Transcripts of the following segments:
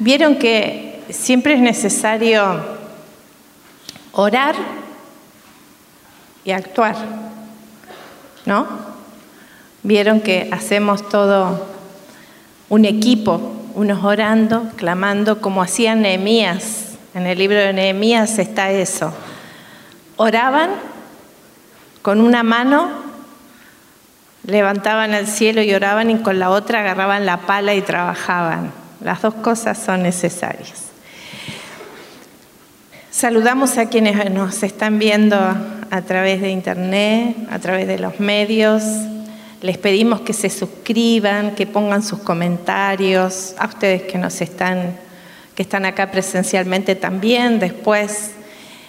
Vieron que siempre es necesario orar y actuar, ¿no? Vieron que hacemos todo un equipo, unos orando, clamando, como hacían Nehemías. En el libro de Nehemías está eso. Oraban con una mano, levantaban al cielo y oraban y con la otra agarraban la pala y trabajaban. Las dos cosas son necesarias. Saludamos a quienes nos están viendo a través de internet, a través de los medios. Les pedimos que se suscriban, que pongan sus comentarios, a ustedes que nos están, que están acá presencialmente también, después.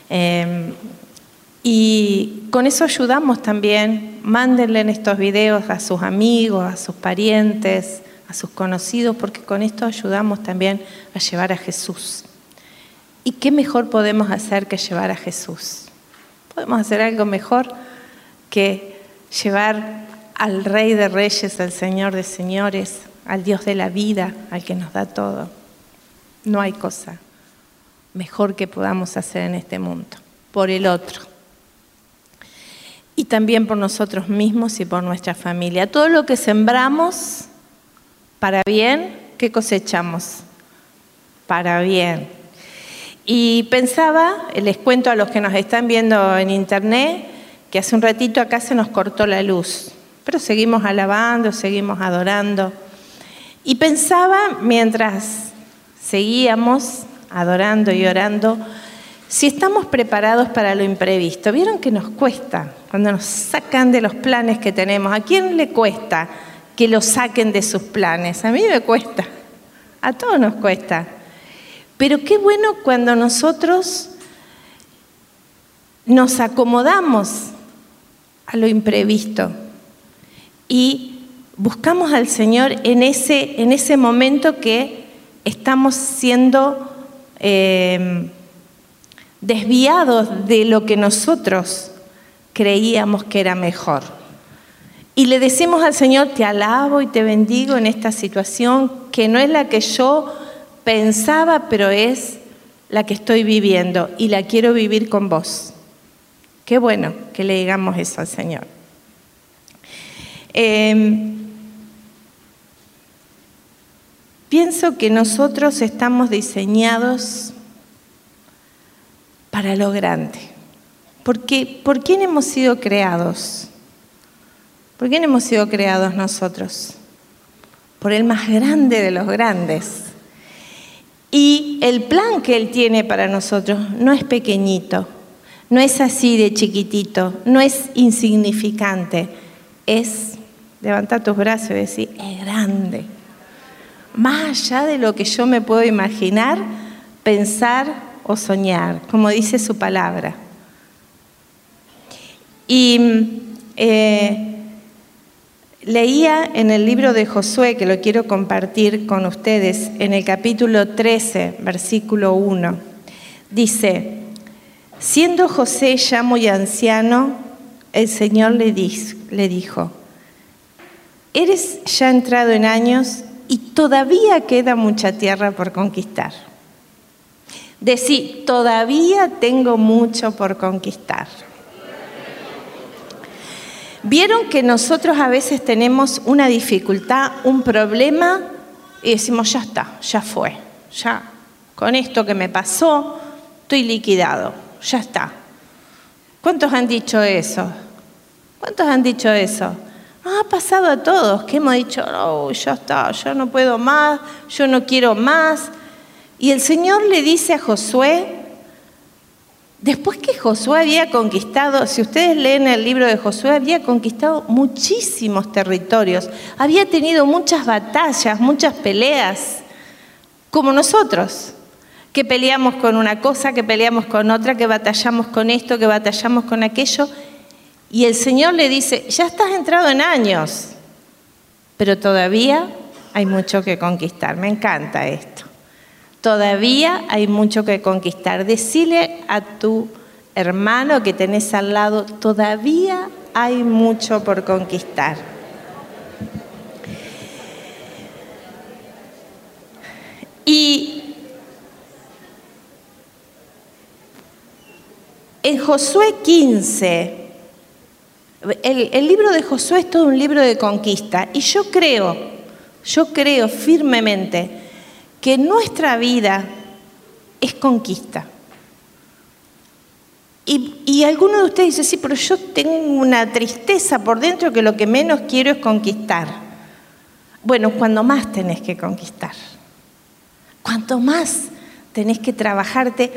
Eh, y con eso ayudamos también, mándenle estos videos a sus amigos, a sus parientes, a sus conocidos, porque con esto ayudamos también a llevar a Jesús. ¿Y qué mejor podemos hacer que llevar a Jesús? Podemos hacer algo mejor que llevar al Rey de Reyes, al Señor de Señores, al Dios de la vida, al que nos da todo. No hay cosa mejor que podamos hacer en este mundo, por el otro. Y también por nosotros mismos y por nuestra familia. Todo lo que sembramos para bien, ¿qué cosechamos? Para bien. Y pensaba, les cuento a los que nos están viendo en internet, que hace un ratito acá se nos cortó la luz, pero seguimos alabando, seguimos adorando. Y pensaba, mientras seguíamos adorando y orando, si estamos preparados para lo imprevisto. ¿Vieron que nos cuesta cuando nos sacan de los planes que tenemos? ¿A quién le cuesta que lo saquen de sus planes? A mí me cuesta, a todos nos cuesta. Pero qué bueno cuando nosotros nos acomodamos a lo imprevisto y buscamos al Señor en ese, en ese momento que estamos siendo em, desviados de lo que nosotros creíamos que era mejor. Y le decimos al Señor, te alabo y te bendigo en esta situación que no es la que yo pensaba, pero es la que estoy viviendo y la quiero vivir con vos. Qué bueno que le digamos eso al Señor. Em, pienso que nosotros estamos diseñados para lo grande. Porque, ¿Por quién hemos sido creados? ¿Por quién hemos sido creados nosotros? Por el más grande de los grandes. Y el plan que Él tiene para nosotros no es pequeñito, no es así de chiquitito, no es insignificante, es levantar tus brazos y decir, es grande. Más allá de lo que yo me puedo imaginar, pensar o soñar, como dice su palabra. Y eh, Leía en el libro de Josué, que lo quiero compartir con ustedes, en el capítulo 13, versículo 1. Dice, siendo José ya muy anciano, el Señor le, dijo, eres ya entrado en años y todavía queda mucha tierra por conquistar. Decí, todavía tengo mucho por conquistar. Vieron que nosotros a veces tenemos una dificultad, un problema y decimos, ya está, ya fue, ya, con esto que me pasó, estoy liquidado, ya está. ¿Cuántos han dicho eso? ¿Cuántos han dicho eso? ha pasado a todos, que hemos dicho, oh, ya está, ya no puedo más, yo no quiero más. Y el Señor le dice a Josué, Después que Josué había conquistado, si ustedes leen el libro de Josué, había conquistado muchísimos territorios, había tenido muchas batallas, muchas peleas, como nosotros, que peleamos con una cosa, que peleamos con otra, que batallamos con esto, que batallamos con aquello. Y el Señor le dice, ya estás entrado en años, pero todavía hay mucho que conquistar. Me encanta esto. Todavía hay mucho que conquistar. Decile a tu hermano que tenés al lado, todavía hay mucho por conquistar. Y en Josué 15, el, el, libro de Josué es todo un libro de conquista y yo creo, yo creo firmemente que nuestra vida es conquista. Y, y alguno de ustedes dice, sí, pero yo tengo una tristeza por dentro que lo que menos quiero es conquistar. Bueno, cuando más tenés que conquistar, cuanto más tenés que trabajarte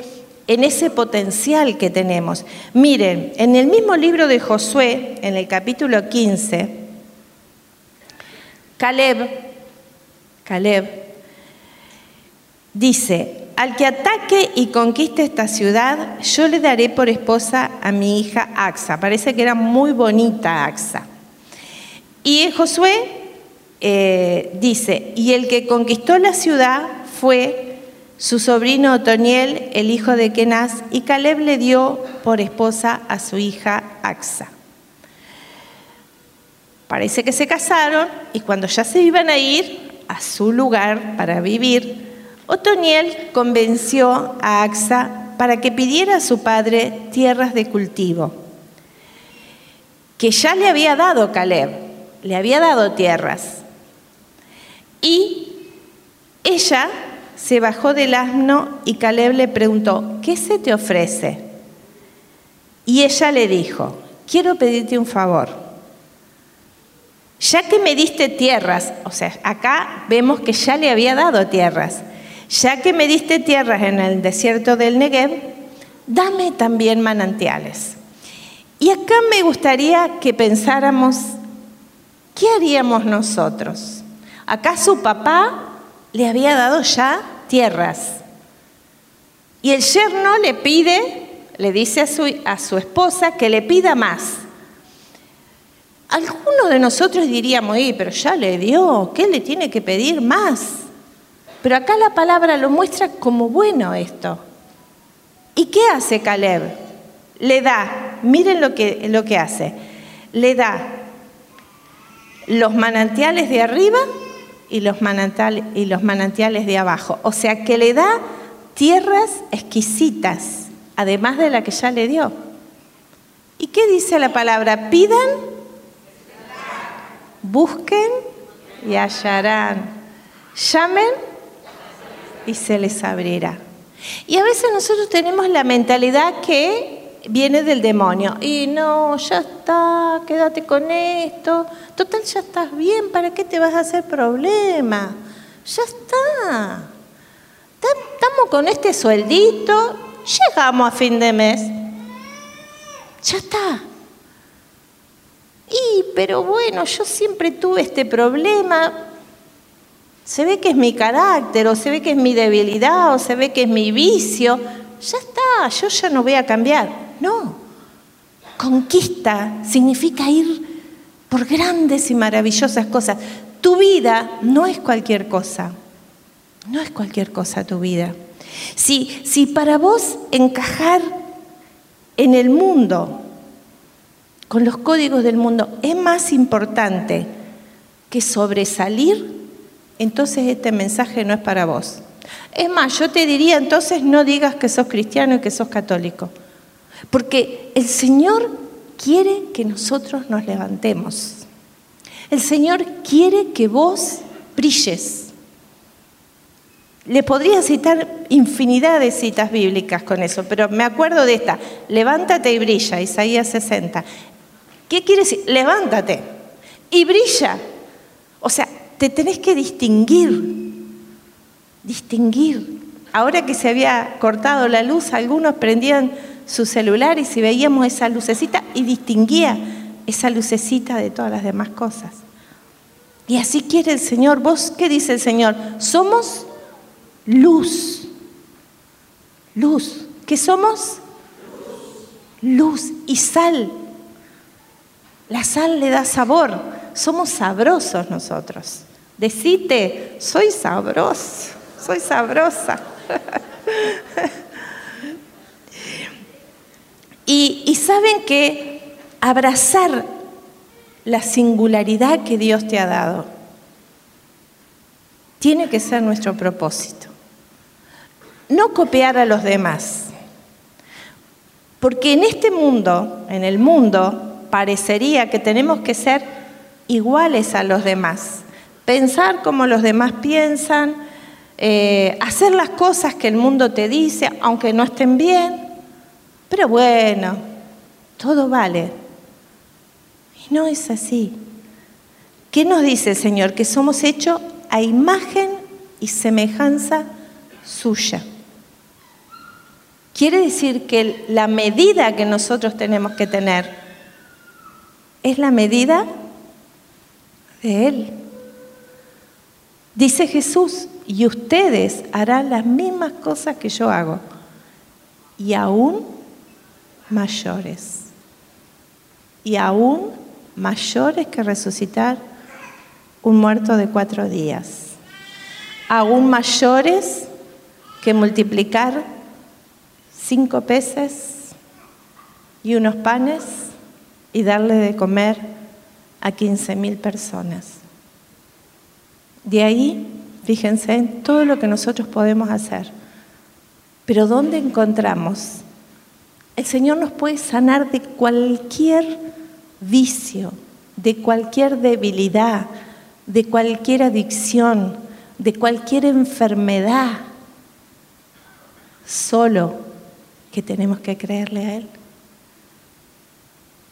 en ese potencial que tenemos. Miren, en el mismo libro de Josué, en el capítulo 15, Caleb, Caleb dice, al que ataque y conquiste esta ciudad, yo le daré por esposa a mi hija Axa. Parece que era muy bonita Axa. Y Josué eh, dice, y el que conquistó la ciudad fue su sobrino Otoniel, el hijo de Kenaz, y Caleb le dio por esposa a su hija Axa. Parece que se casaron y cuando ya se iban a ir a su lugar para vivir, Otoniel convenció a Axa para que pidiera a su padre tierras de cultivo, que ya le había dado Caleb, le había dado tierras. Y ella se bajó del asno y Caleb le preguntó, ¿qué se te ofrece? Y ella le dijo, quiero pedirte un favor. Ya que me diste tierras, o sea, acá vemos que ya le había dado tierras, ya que me diste tierras en el desierto del Negev, dame también manantiales. Y acá me gustaría que pensáramos, ¿qué haríamos nosotros? Acá su papá le había dado ya tierras. Y el yerno le pide, le dice a su, a su esposa que le pida más. Algunos de nosotros diríamos, pero ya le dio, ¿qué le tiene que pedir más? Pero acá la palabra lo muestra como bueno esto. ¿Y qué hace Caleb? Le da, miren lo que, lo que hace, le da los manantiales de arriba y los, manantiales, y los manantiales de abajo. O sea que le da tierras exquisitas, además de la que ya le dio. ¿Y qué dice la palabra? Pidan, busquen y hallarán. Llamen y se les abrirá. Y a veces nosotros tenemos la mentalidad que viene del demonio. Y no, ya está, quédate con esto. Total, ya estás bien, ¿para qué te vas a hacer problema? Ya está. Estamos con este sueldito, llegamos a fin de mes. Ya está. Y, pero bueno, yo siempre tuve este problema, se ve que es mi carácter, o se ve que es mi debilidad, o se ve que es mi vicio. Ya está, yo ya no voy a cambiar. No. Conquista significa ir por grandes y maravillosas cosas. Tu vida no es cualquier cosa. No es cualquier cosa tu vida. Si, si para vos encajar en el mundo, con los códigos del mundo, es más importante que sobresalir entonces este mensaje no es para vos. Es más, yo te diría entonces no digas que sos cristiano y que sos católico, porque el Señor quiere que nosotros nos levantemos. El Señor quiere que vos brilles. Le podría citar infinidad de citas bíblicas con eso, pero me acuerdo de esta, levántate y brilla, Isaías 60. ¿Qué quiere decir? Levántate y brilla. O sea, te tenés que distinguir, distinguir. Ahora que se había cortado la luz, algunos prendían su celular y si veíamos esa lucecita y distinguía esa lucecita de todas las demás cosas. Y así quiere el Señor. ¿Vos qué dice el Señor? Somos luz. Luz. ¿Qué somos? Luz y sal. La sal le da sabor somos sabrosos nosotros. Decite, soy sabroso, soy sabrosa. y, y saben que abrazar la singularidad que Dios te ha dado tiene que ser nuestro propósito. No copiar a los demás. Porque en este mundo, en el mundo, parecería que tenemos que ser iguales a los demás, pensar como los demás piensan, eh, hacer las cosas que el mundo te dice, aunque no estén bien, pero bueno, todo vale. Y no es así. ¿Qué nos dice el Señor? Que somos hechos a imagen y semejanza suya. Quiere decir que la medida que nosotros tenemos que tener es la medida de Él. Dice Jesús, y ustedes harán las mismas cosas que yo hago, y aún mayores, y aún mayores que resucitar un muerto de cuatro días, aún mayores que multiplicar cinco peces y unos panes y darle de comer a 15 mil personas. De ahí, fíjense en todo lo que nosotros podemos hacer. Pero ¿dónde encontramos? El Señor nos puede sanar de cualquier vicio, de cualquier debilidad, de cualquier adicción, de cualquier enfermedad. Solo que tenemos que creerle a Él.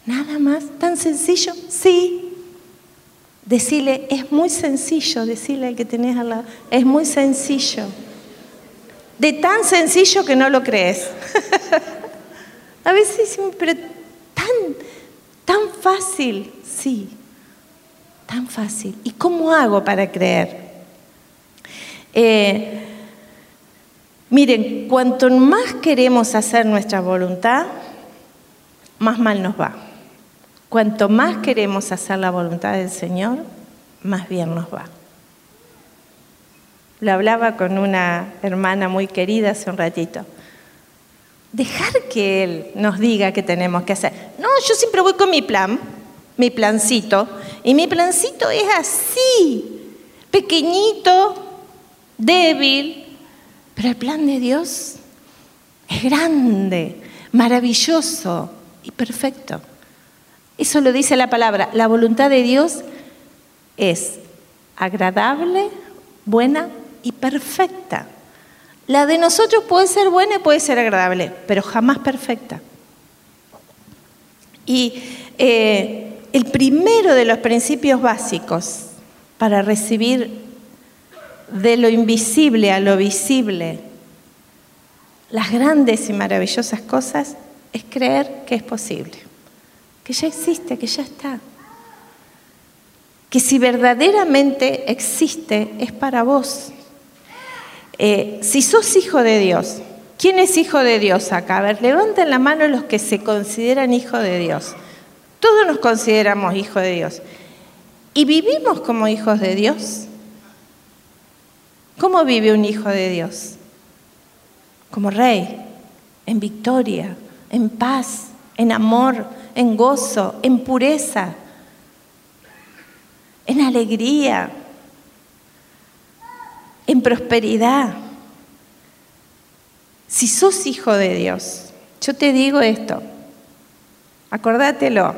Nada más, tan sencillo, sí. Decirle, es muy sencillo, decirle al que tenés al lado, es muy sencillo. De tan sencillo que no lo crees. A veces pero tan, tan fácil, sí, tan fácil. ¿Y cómo hago para creer? Eh, Miren, cuanto más queremos hacer nuestra voluntad, más mal nos va. Cuanto más queremos hacer la voluntad del Señor, más bien nos va. Lo hablaba con una hermana muy querida hace un ratito. Dejar que Él nos diga qué tenemos que hacer. No, yo siempre voy con mi plan, mi plancito, y mi plancito es así, pequeñito, débil, pero el plan de Dios es grande, maravilloso y perfecto. Eso lo dice la palabra. La voluntad de Dios es agradable, buena y perfecta. La de nosotros puede ser buena y puede ser agradable, pero jamás perfecta. Y eh, el primero de los principios básicos para recibir de lo invisible a lo visible, las grandes y maravillosas cosas, es creer que es posible, que ya existe, que ya está. Que si verdaderamente existe, es para vos. Eh, si sos hijo de Dios, ¿quién es hijo de Dios acá? A ver, levanten la mano los que se consideran hijo de Dios. Todos nos consideramos hijos de Dios. ¿Y vivimos como hijos de Dios? ¿Cómo vive un hijo de Dios? Como rey, en victoria, en paz, en amor, en gozo, en pureza, en alegría, en prosperidad. Si sos hijo de Dios, yo te digo esto, acordátelo,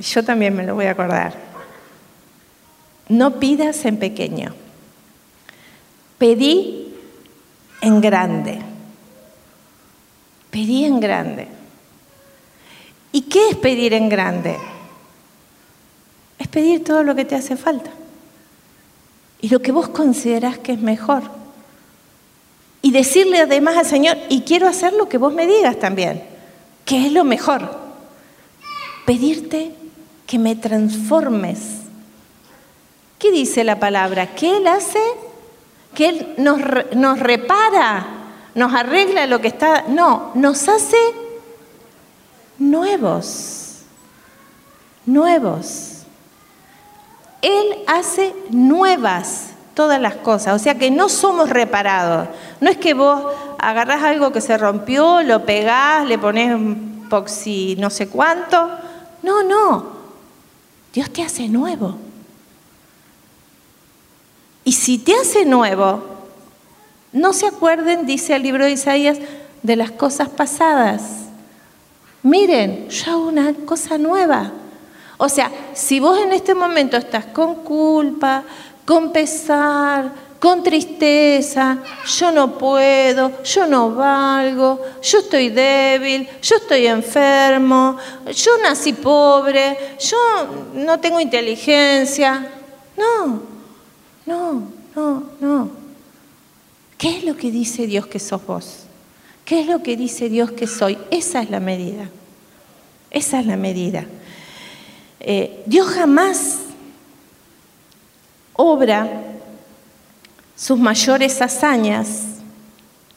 yo también me lo voy a acordar. No pidas en pequeño. Pedí en grande. Pedí en grande. ¿Y qué es pedir en grande? Es pedir todo lo que te hace falta. Y lo que vos considerás que es mejor. Y decirle además al Señor, y quiero hacer lo que vos me digas también, que es lo mejor. Pedirte que me transformes. ¿Qué dice la palabra? Que Él hace que Él nos, nos repara, nos arregla lo que está, no, nos hace nuevos, nuevos. Él hace nuevas todas las cosas, o sea que no somos reparados. No es que vos agarrás algo que se rompió, lo pegás, le pones poxi no sé cuánto. No, no. Dios te hace nuevo. Y si te hace nuevo, no se acuerden, dice el libro de Isaías, de las cosas pasadas. Miren, yo hago una cosa nueva. O sea, si vos en este momento estás con culpa, con pesar, con tristeza, yo no puedo, yo no valgo, yo estoy débil, yo estoy enfermo, yo nací pobre, yo no tengo inteligencia. No, no, no, no. ¿Qué es lo que dice Dios que sos vos? ¿Qué es lo que dice Dios que soy? Esa es la medida. Esa es la medida. Eh, Dios jamás obra sus mayores hazañas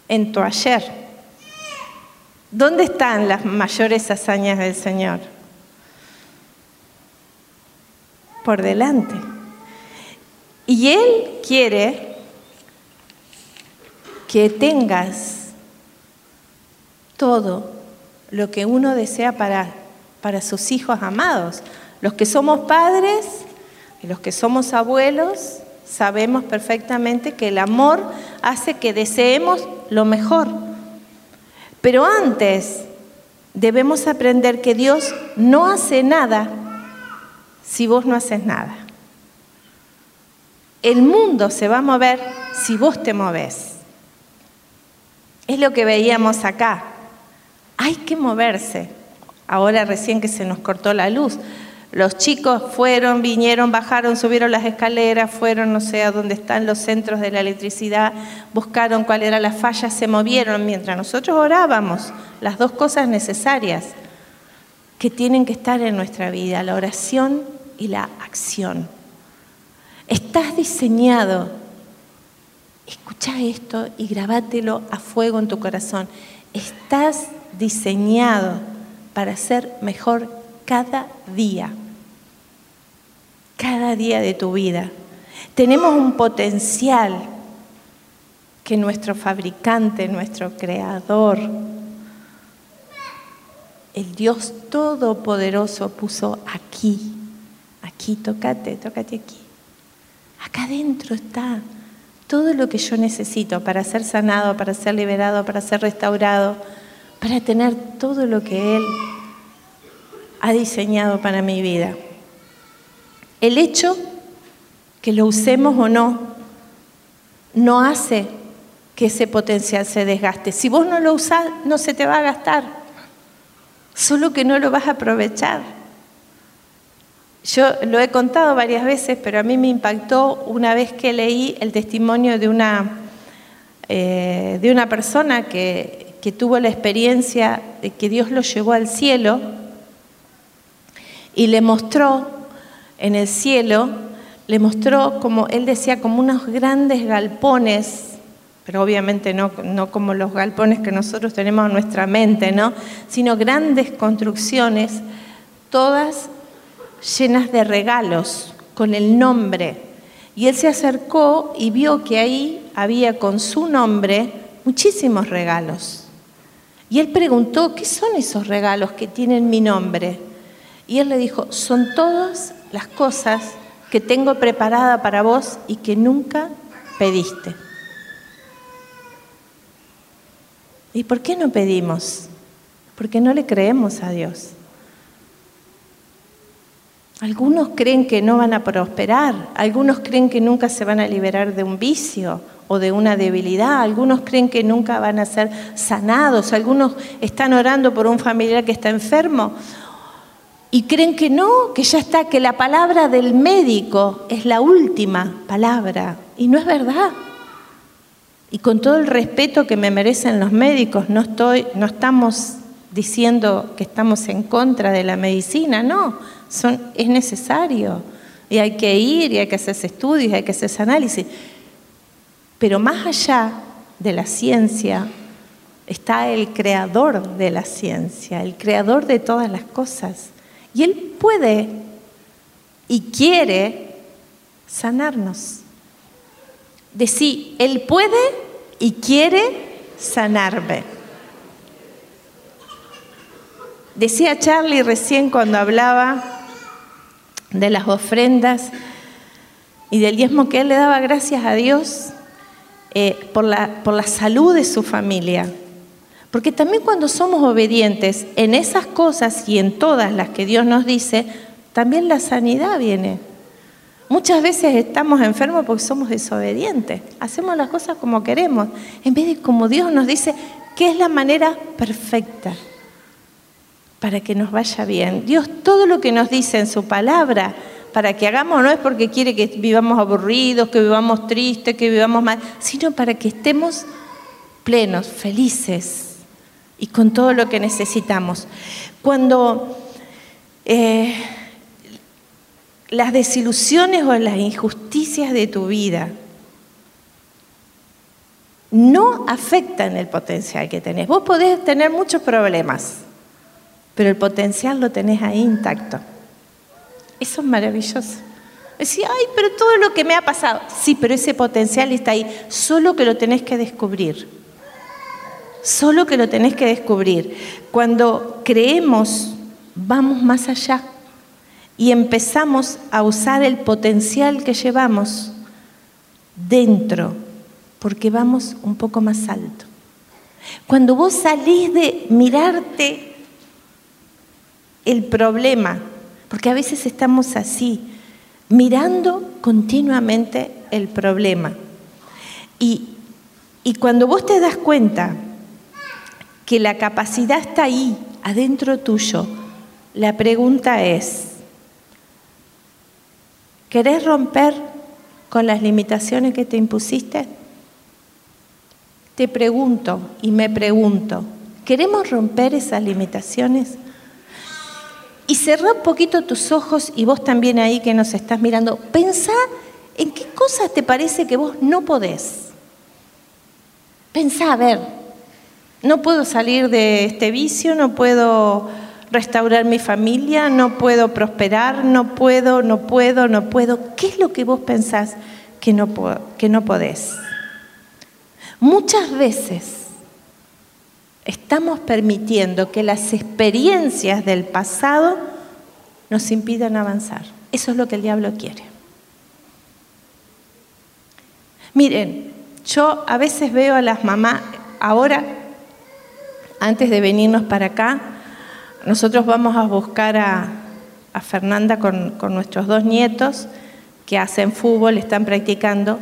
en tu ayer. ¿Dónde están las mayores hazañas del Señor? Por delante. Y Él quiere que tengas todo lo que uno desea para, para sus hijos amados. Los que somos padres y los que somos abuelos sabemos perfectamente que el amor hace que deseemos lo mejor. Pero antes debemos aprender que Dios no hace nada si vos no haces nada. El mundo se va a mover si vos te moves. Es lo que veíamos acá. Hay que moverse. Ahora recién que se nos cortó la luz. Los chicos fueron, vinieron, bajaron, subieron las escaleras, fueron, no sé, a dónde están los centros de la electricidad, buscaron cuál era la falla, se movieron mientras nosotros orábamos. Las dos cosas necesarias que tienen que estar en nuestra vida, la oración y la acción. Estás diseñado, escucha esto y grabátelo a fuego en tu corazón. Estás diseñado para ser mejor cada día, cada día de tu vida. Tenemos un potencial que nuestro fabricante, nuestro creador, el Dios Todopoderoso puso aquí, aquí, tócate, tócate aquí. Acá adentro está todo lo que yo necesito para ser sanado, para ser liberado, para ser restaurado para tener todo lo que Él ha diseñado para mi vida. El hecho que lo usemos o no no hace que ese potencial se desgaste. Si vos no lo usás, no se te va a gastar, solo que no lo vas a aprovechar. Yo lo he contado varias veces, pero a mí me impactó una vez que leí el testimonio de una, eh, de una persona que que tuvo la experiencia de que Dios lo llevó al cielo y le mostró en el cielo, le mostró como, él decía, como unos grandes galpones, pero obviamente no, no como los galpones que nosotros tenemos en nuestra mente, ¿no? sino grandes construcciones, todas llenas de regalos, con el nombre. Y él se acercó y vio que ahí había con su nombre muchísimos regalos. Y él preguntó, ¿qué son esos regalos que tienen mi nombre? Y él le dijo, son todas las cosas que tengo preparada para vos y que nunca pediste. ¿Y por qué no pedimos? Porque no le creemos a Dios. Algunos creen que no van a prosperar, algunos creen que nunca se van a liberar de un vicio, o de una debilidad. Algunos creen que nunca van a ser sanados. Algunos están orando por un familiar que está enfermo y creen que no, que ya está, que la palabra del médico es la última palabra. Y no es verdad. Y con todo el respeto que me merecen los médicos, no, estoy, no estamos diciendo que estamos en contra de la medicina, no, es necesario. Y hay que ir y hay que hacer estudios, hay que hacer análisis. Pero más allá de la ciencia está el creador de la ciencia, el creador de todas las cosas. Y Él puede y quiere sanarnos. Decí, Él puede y quiere sanarme. Decía Charlie recién cuando hablaba de las ofrendas y del diezmo que él le daba gracias a Dios eh, por, la, por la salud de su familia, Porque también cuando somos obedientes en esas cosas y en todas las que Dios nos dice, también la sanidad viene. Muchas veces estamos enfermos porque somos desobedientes. Hacemos las cosas como queremos, en vez de como Dios nos dice que es la manera perfecta para que nos vaya bien. Dios todo lo que nos dice en su palabra para que hagamos no es porque quiere que vivamos aburridos, que vivamos tristes, que vivamos mal, sino para que estemos plenos, felices y con todo lo que necesitamos. Cuando eh, las desilusiones o las injusticias de tu vida no afectan el potencial que tenés. Vos podés tener muchos problemas, pero el potencial lo tenés ahí intacto. Eso es maravilloso. Decía, ay, pero todo lo que me ha pasado. Sí, pero ese potencial está ahí, solo que lo tenés que descubrir. Solo que lo tenés que descubrir. Cuando creemos, vamos más allá y empezamos a usar el potencial que llevamos dentro, porque vamos un poco más alto. Cuando vos salís de mirarte el problema porque a veces estamos así, mirando continuamente el problema. Y, y cuando vos te das cuenta que la capacidad está ahí, adentro tuyo, la pregunta es, ¿querés romper con las limitaciones que te impusiste? Te pregunto y me pregunto, ¿queremos romper esas limitaciones? Y cerrá un poquito tus ojos y vos también ahí que nos estás mirando, pensá en qué cosas te parece que vos no podés. Pensá, a ver, no puedo salir de este vicio, no puedo restaurar mi familia, no puedo prosperar, no puedo, no puedo, no puedo. ¿Qué es lo que vos pensás que no, que no podés? Muchas veces estamos permitiendo que las experiencias del pasado nos impidan avanzar. Eso es lo que el diablo quiere. Miren, yo a veces veo a las mamás, ahora, antes de venirnos para acá, nosotros vamos a buscar a, Fernanda con, con nuestros dos nietos que hacen fútbol, están practicando.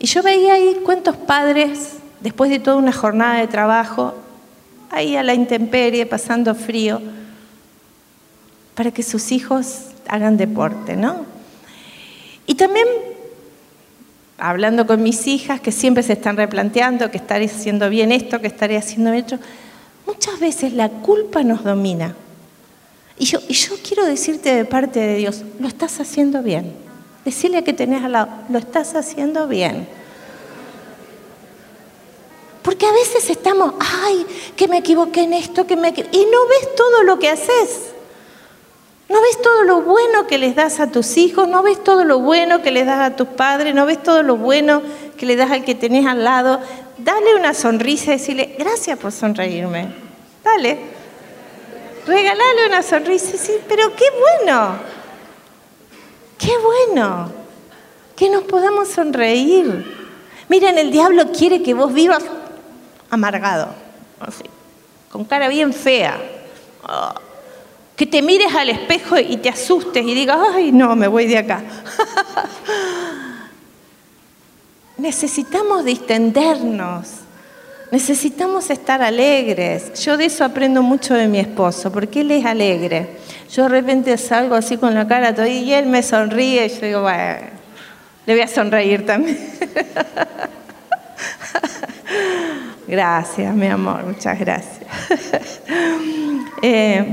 Y yo veía ahí cuántos padres, después de toda una jornada de trabajo, ahí a la intemperie, pasando frío, para que sus hijos hagan deporte, ¿no? Y también hablando con mis hijas que siempre se están replanteando que estaré haciendo bien esto, que estaré haciendo esto, muchas veces la culpa nos domina. Y yo, y yo quiero decirte de parte de Dios, lo estás haciendo bien. Decirle a que tenés al lado, lo estás haciendo bien. Porque a veces estamos, ay, que me equivoqué en esto, que me Y no ves todo lo que haces. No ves todo lo bueno que les das a tus hijos, no ves todo lo bueno que les das a tus padres, no ves todo lo bueno que le das al que tenés al lado. Dale una sonrisa y decirle, gracias por sonreírme. Dale. Regalale una sonrisa y decir, pero qué bueno. Qué bueno que nos podamos sonreír. Miren, el diablo quiere que vos vivas amargado, así, con cara bien fea. Ah, que te mires al espejo y te asustes y digas, ay, no, me voy de acá. Necesitamos distendernos, necesitamos estar alegres. Yo de eso aprendo mucho de mi esposo, porque él es alegre. Yo de repente salgo así con la cara toda y él me sonríe y yo digo, bueno, le voy a sonreír también. Gracias, mi amor, muchas gracias. Eh,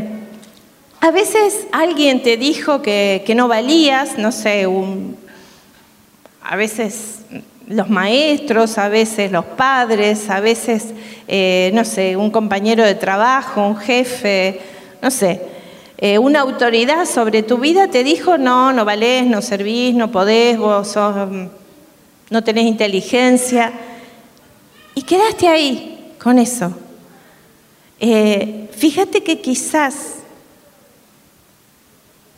a veces alguien te dijo que, no valías, no sé, a veces los maestros, a veces los padres, a veces, eh, no sé, un compañero de trabajo, un jefe, no sé, eh, una autoridad sobre tu vida te dijo, no, no valés, no servís, no podés, vos no tenés inteligencia. Y quedaste ahí con eso. Eh, fíjate que quizás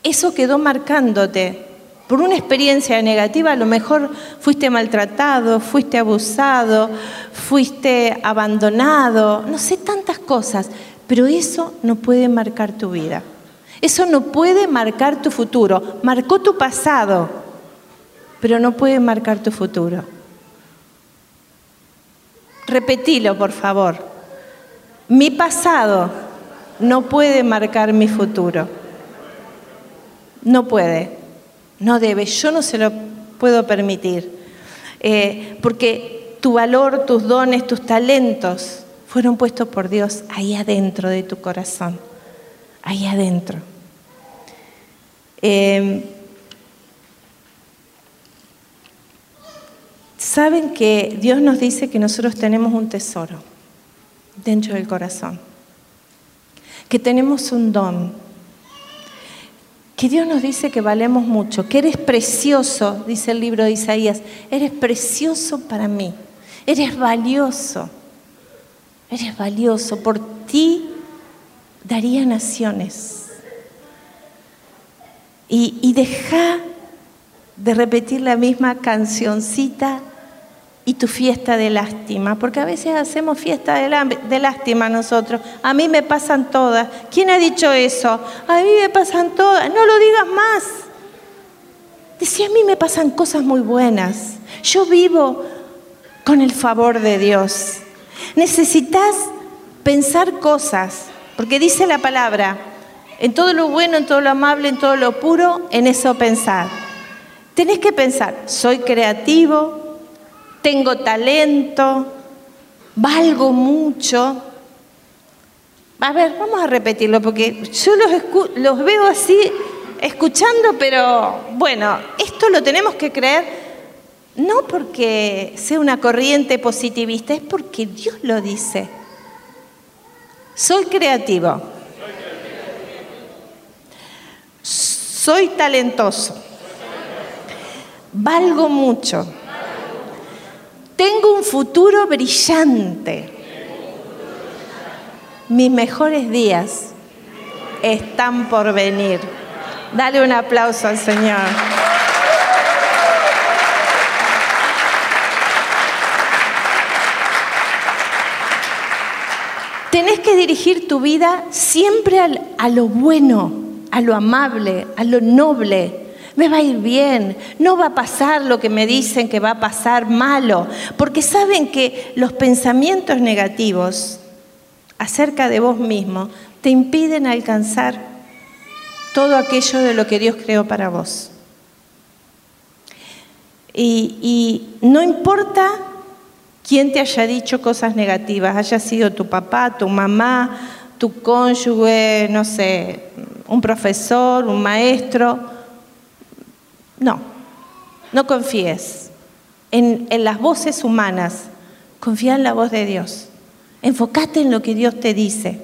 eso quedó marcándote, por una experiencia negativa, a lo mejor fuiste maltratado, fuiste abusado, fuiste abandonado, no sé, tantas cosas, pero eso no puede marcar tu vida. Eso no puede marcar tu futuro. Marcó tu pasado, pero no puede marcar tu futuro. Repetilo, por favor. Mi pasado no puede marcar mi futuro. No puede, no debe, yo no se lo puedo permitir. Eh, porque tu valor, tus dones, tus talentos fueron puestos por Dios ahí adentro de tu corazón, ahí adentro. Eh, Saben que Dios nos dice que nosotros tenemos un tesoro dentro del corazón, que tenemos un don, que Dios nos dice que valemos mucho, que eres precioso, dice el libro de Isaías, eres precioso para mí, eres valioso, eres valioso, por ti daría naciones. Y, deja de repetir la misma cancioncita y tu fiesta de lástima, porque a veces hacemos fiesta de, lástima nosotros. A mí me pasan todas. ¿Quién ha dicho eso? A mí me pasan todas. No lo digas más. Decía, a mí me pasan cosas muy buenas. Yo vivo con el favor de Dios. Necesitas pensar cosas, porque dice la palabra, en todo lo bueno, en todo lo amable, en todo lo puro, en eso pensar. Tenés que pensar, soy creativo, tengo talento, valgo mucho. A ver, vamos a repetirlo porque yo los, los veo así escuchando, pero bueno, esto lo tenemos que creer no porque sea una corriente positivista, es porque Dios lo dice. Soy creativo. Soy talentoso. Valgo mucho. Tengo un futuro brillante. Mis mejores días están por venir. Dale un aplauso al Señor. Tenés que dirigir tu vida siempre a lo bueno, a lo amable, a lo noble, me va a ir bien, no va a pasar lo que me dicen que va a pasar malo, porque saben que los pensamientos negativos acerca de vos mismo te impiden alcanzar todo aquello de lo que Dios creó para vos. Y, y no importa quién te haya dicho cosas negativas, haya sido tu papá, tu mamá, tu cónyuge, no sé, un profesor, un maestro, no, no confíes en, las voces humanas, confía en la voz de Dios. Enfócate en lo que Dios te dice.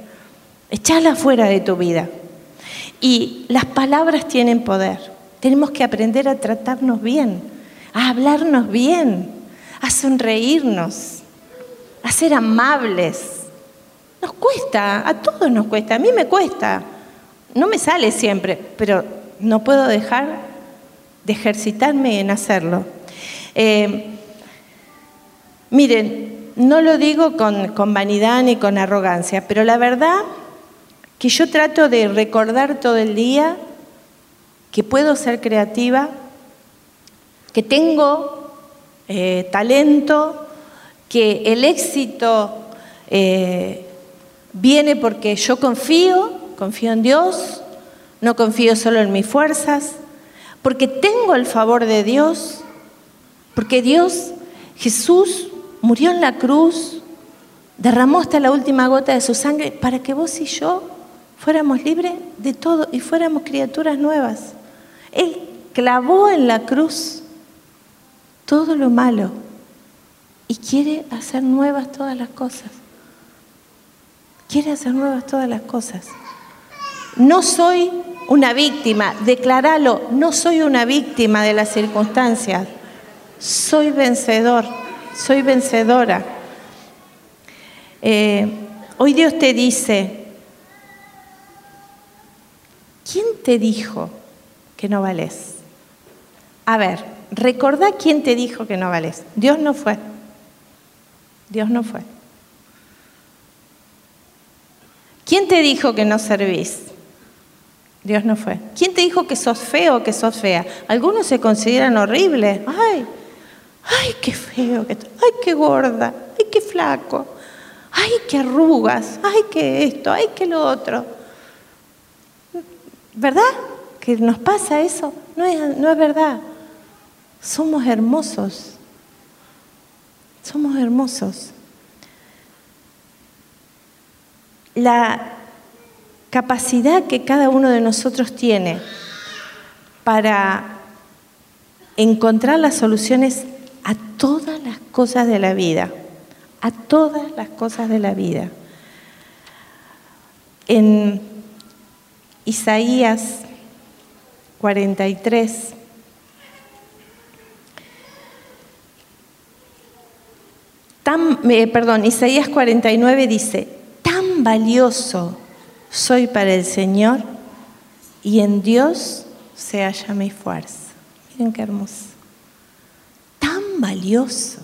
Echala fuera de tu vida. Y las palabras tienen poder. Tenemos que aprender a tratarnos bien, a hablarnos bien, a sonreírnos, a ser amables. Nos cuesta, a todos nos cuesta, a mí me cuesta. No me sale siempre, pero no puedo dejar de ejercitarme en hacerlo. Eh, miren, no lo digo con, con vanidad ni con arrogancia, pero la verdad que yo trato de recordar todo el día que puedo ser creativa, que tengo eh, talento, que el éxito eh, viene porque yo confío, confío en Dios, no confío solo en mis fuerzas, porque tengo el favor de Dios, porque Dios, Jesús, murió en la cruz, derramó hasta la última gota de su sangre para que vos y yo fuéramos libres de todo y fuéramos criaturas nuevas. Él clavó en la cruz todo lo malo y quiere hacer nuevas todas las cosas. Quiere hacer nuevas todas las cosas. No soy una víctima, declaralo, no soy una víctima de las circunstancias, soy vencedor, soy vencedora. Eh, hoy Dios te dice, ¿quién te dijo que no vales? A ver, recordá quién te dijo que no vales. Dios no fue. Dios no fue. ¿Quién te dijo que no servís? Dios no fue. ¿Quién te dijo que sos feo o que sos fea? Algunos se consideran horribles. Ay, ay, qué feo, ay, qué gorda, ay, qué flaco, ay, qué arrugas, ay, qué esto, ay, qué lo otro. ¿Verdad? ¿Que nos pasa eso? No es, no es verdad. Somos hermosos. Somos hermosos. La capacidad que cada uno de nosotros tiene para encontrar las soluciones a todas las cosas de la vida, a todas las cosas de la vida. En Isaías 43, tan, eh, perdón, Isaías 49 dice, tan valioso soy para el Señor y en Dios se halla mi fuerza. Miren qué hermoso. Tan valioso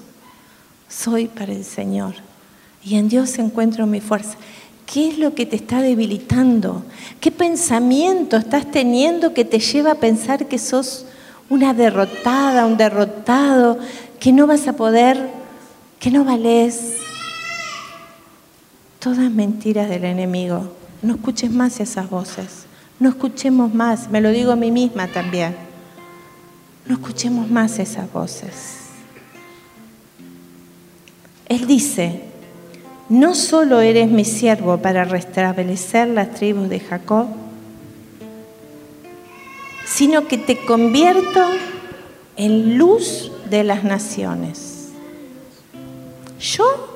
soy para el Señor y en Dios encuentro mi fuerza. ¿Qué es lo que te está debilitando? ¿Qué pensamiento estás teniendo que te lleva a pensar que sos una derrotada, un derrotado, que no vas a poder, que no valés? Todas mentiras del enemigo. No escuches más esas voces. No escuchemos más. Me lo digo a mí misma también. No escuchemos más esas voces. Él dice, no solo eres mi siervo para restablecer las tribus de Jacob, sino que te convierto en luz de las naciones. Yo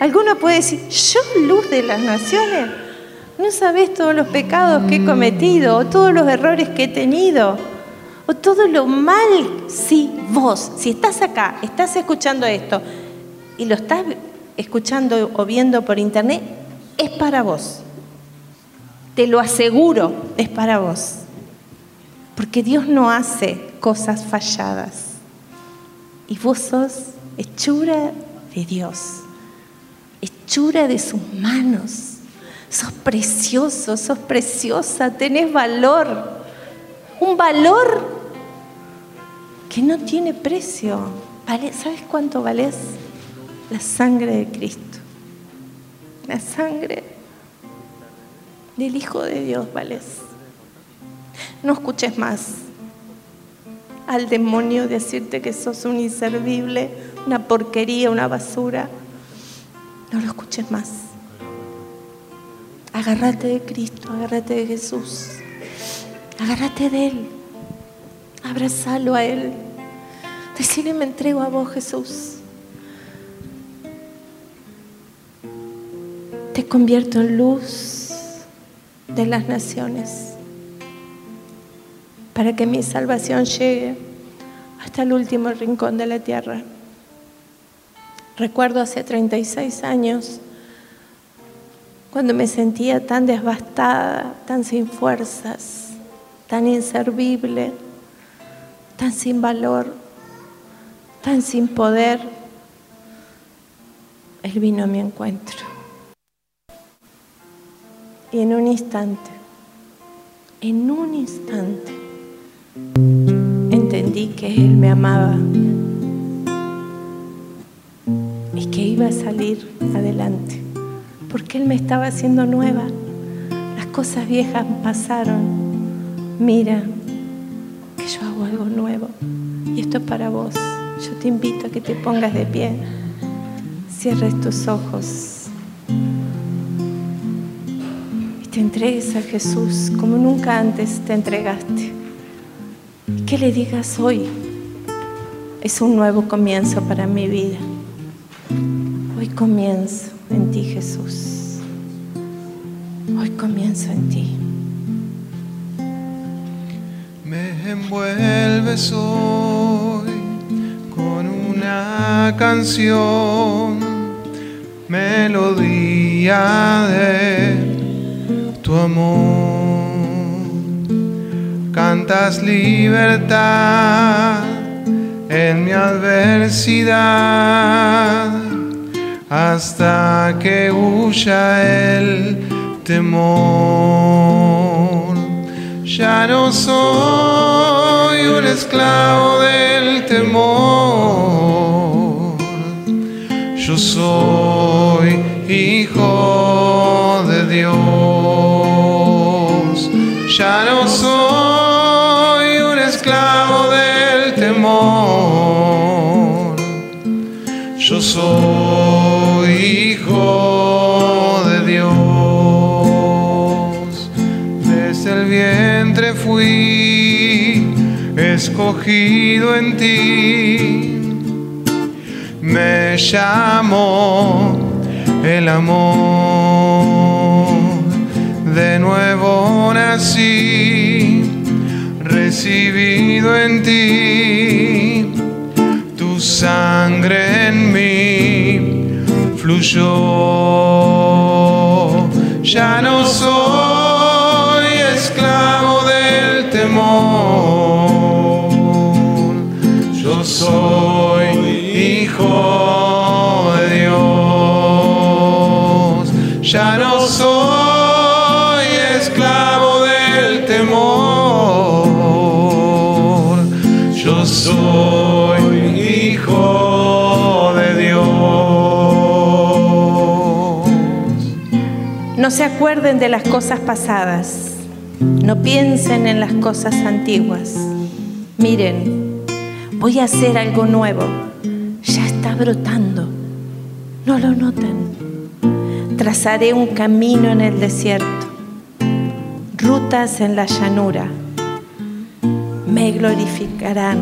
Alguno puede decir, yo luz de las naciones, no sabes todos los pecados que he cometido, o todos los errores que he tenido, o todo lo mal. Sí, vos, si estás acá, estás escuchando esto y lo estás escuchando o viendo por internet, es para vos. Te lo aseguro, es para vos. Porque Dios no hace cosas falladas. Y vos sos hechura de Dios hechura de sus manos. Sos precioso, sos preciosa, tenés valor. Un valor que no tiene precio. ¿Sabes cuánto vales? La sangre de Cristo. La sangre del Hijo de Dios vales. No escuches más al demonio decirte que sos un inservible, una porquería, una basura. No lo escuches más. Agárrate de Cristo, agárrate de Jesús. Agárrate de Él. Abrazalo a Él. Decirle, me entrego a vos, Jesús. Te convierto en luz de las naciones para que mi salvación llegue hasta el último rincón de la tierra. Recuerdo hace 36 años, cuando me sentía tan devastada, tan sin fuerzas, tan inservible, tan sin valor, tan sin poder, Él vino a mi encuentro. Y en un instante, en un instante, entendí que Él me amaba y que iba a salir adelante, porque Él me estaba haciendo nueva. Las cosas viejas pasaron. Mira, que yo hago algo nuevo. Y esto es para vos. Yo te invito a que te pongas de pie, cierres tus ojos y te entregues a Jesús como nunca antes te entregaste. Y que le digas hoy, es un nuevo comienzo para mi vida. Comienzo en ti, Jesús. Hoy comienzo en ti. Me envuelves hoy con una canción, melodía de tu amor cantas libertad en mi adversidad hasta que huya el temor. Ya no soy un esclavo del temor, yo soy hijo de Dios. Escogido en ti. Me llamo el amor. De nuevo nací, recibido en ti, tu sangre en mí fluyó. Ya no soy soy hijo de Dios. Ya no soy esclavo del temor, yo soy hijo de Dios. No se acuerden de las cosas pasadas, no piensen en las cosas antiguas. Miren, voy a hacer algo nuevo, ya está brotando, ¿no lo notan? Trazaré un camino en el desierto, rutas en la llanura, me glorificarán,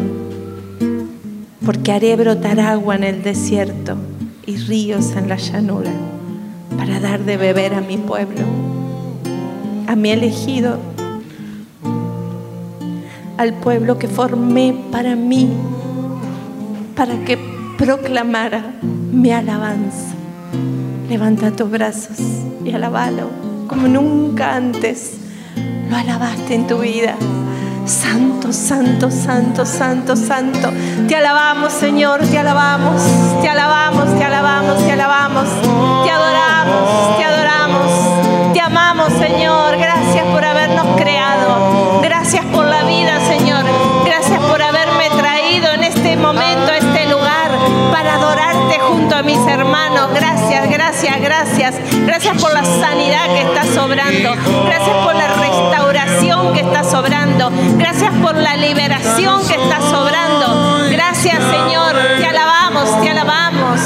porque haré brotar agua en el desierto y ríos en la llanura para dar de beber a mi pueblo, a mi elegido, al pueblo que formé para mí, para que proclamara mi alabanza. Levanta tus brazos y alabalo como nunca antes lo alabaste en tu vida. Santo, santo, santo, santo, santo. Te alabamos, Señor, te alabamos, te alabamos, te alabamos, te alabamos, te adoramos, te adoramos, te amamos, Señor. Gracias por habernos creado. Gracias por la sanidad que está sobrando. Gracias por la restauración que está sobrando. Gracias por la liberación que está sobrando. Gracias, Señor. Te alabamos, te alabamos.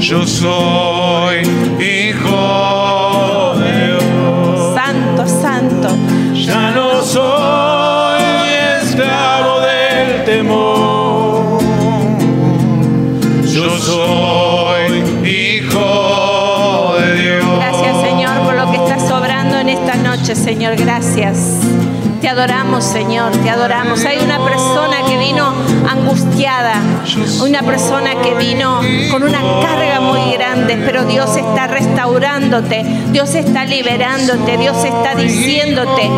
Yo soy hijo de Dios. Santo, santo. Ya no soy Señor. Gracias. Te adoramos, Señor, te adoramos. Hay una persona que vino angustiada, una persona que vino con una carga muy grande, pero Dios está restaurándote, Dios está liberándote, Dios está diciéndote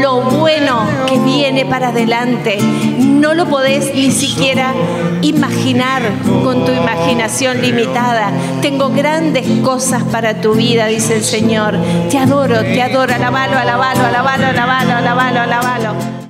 lo bueno que viene para adelante. No lo podés ni siquiera imaginar con tu imaginación limitada. Tengo grandes cosas para tu vida, dice el Señor. Te adoro, te adoro. Alabalo, alabalo, alabalo, alabalo, alabalo, alabalo.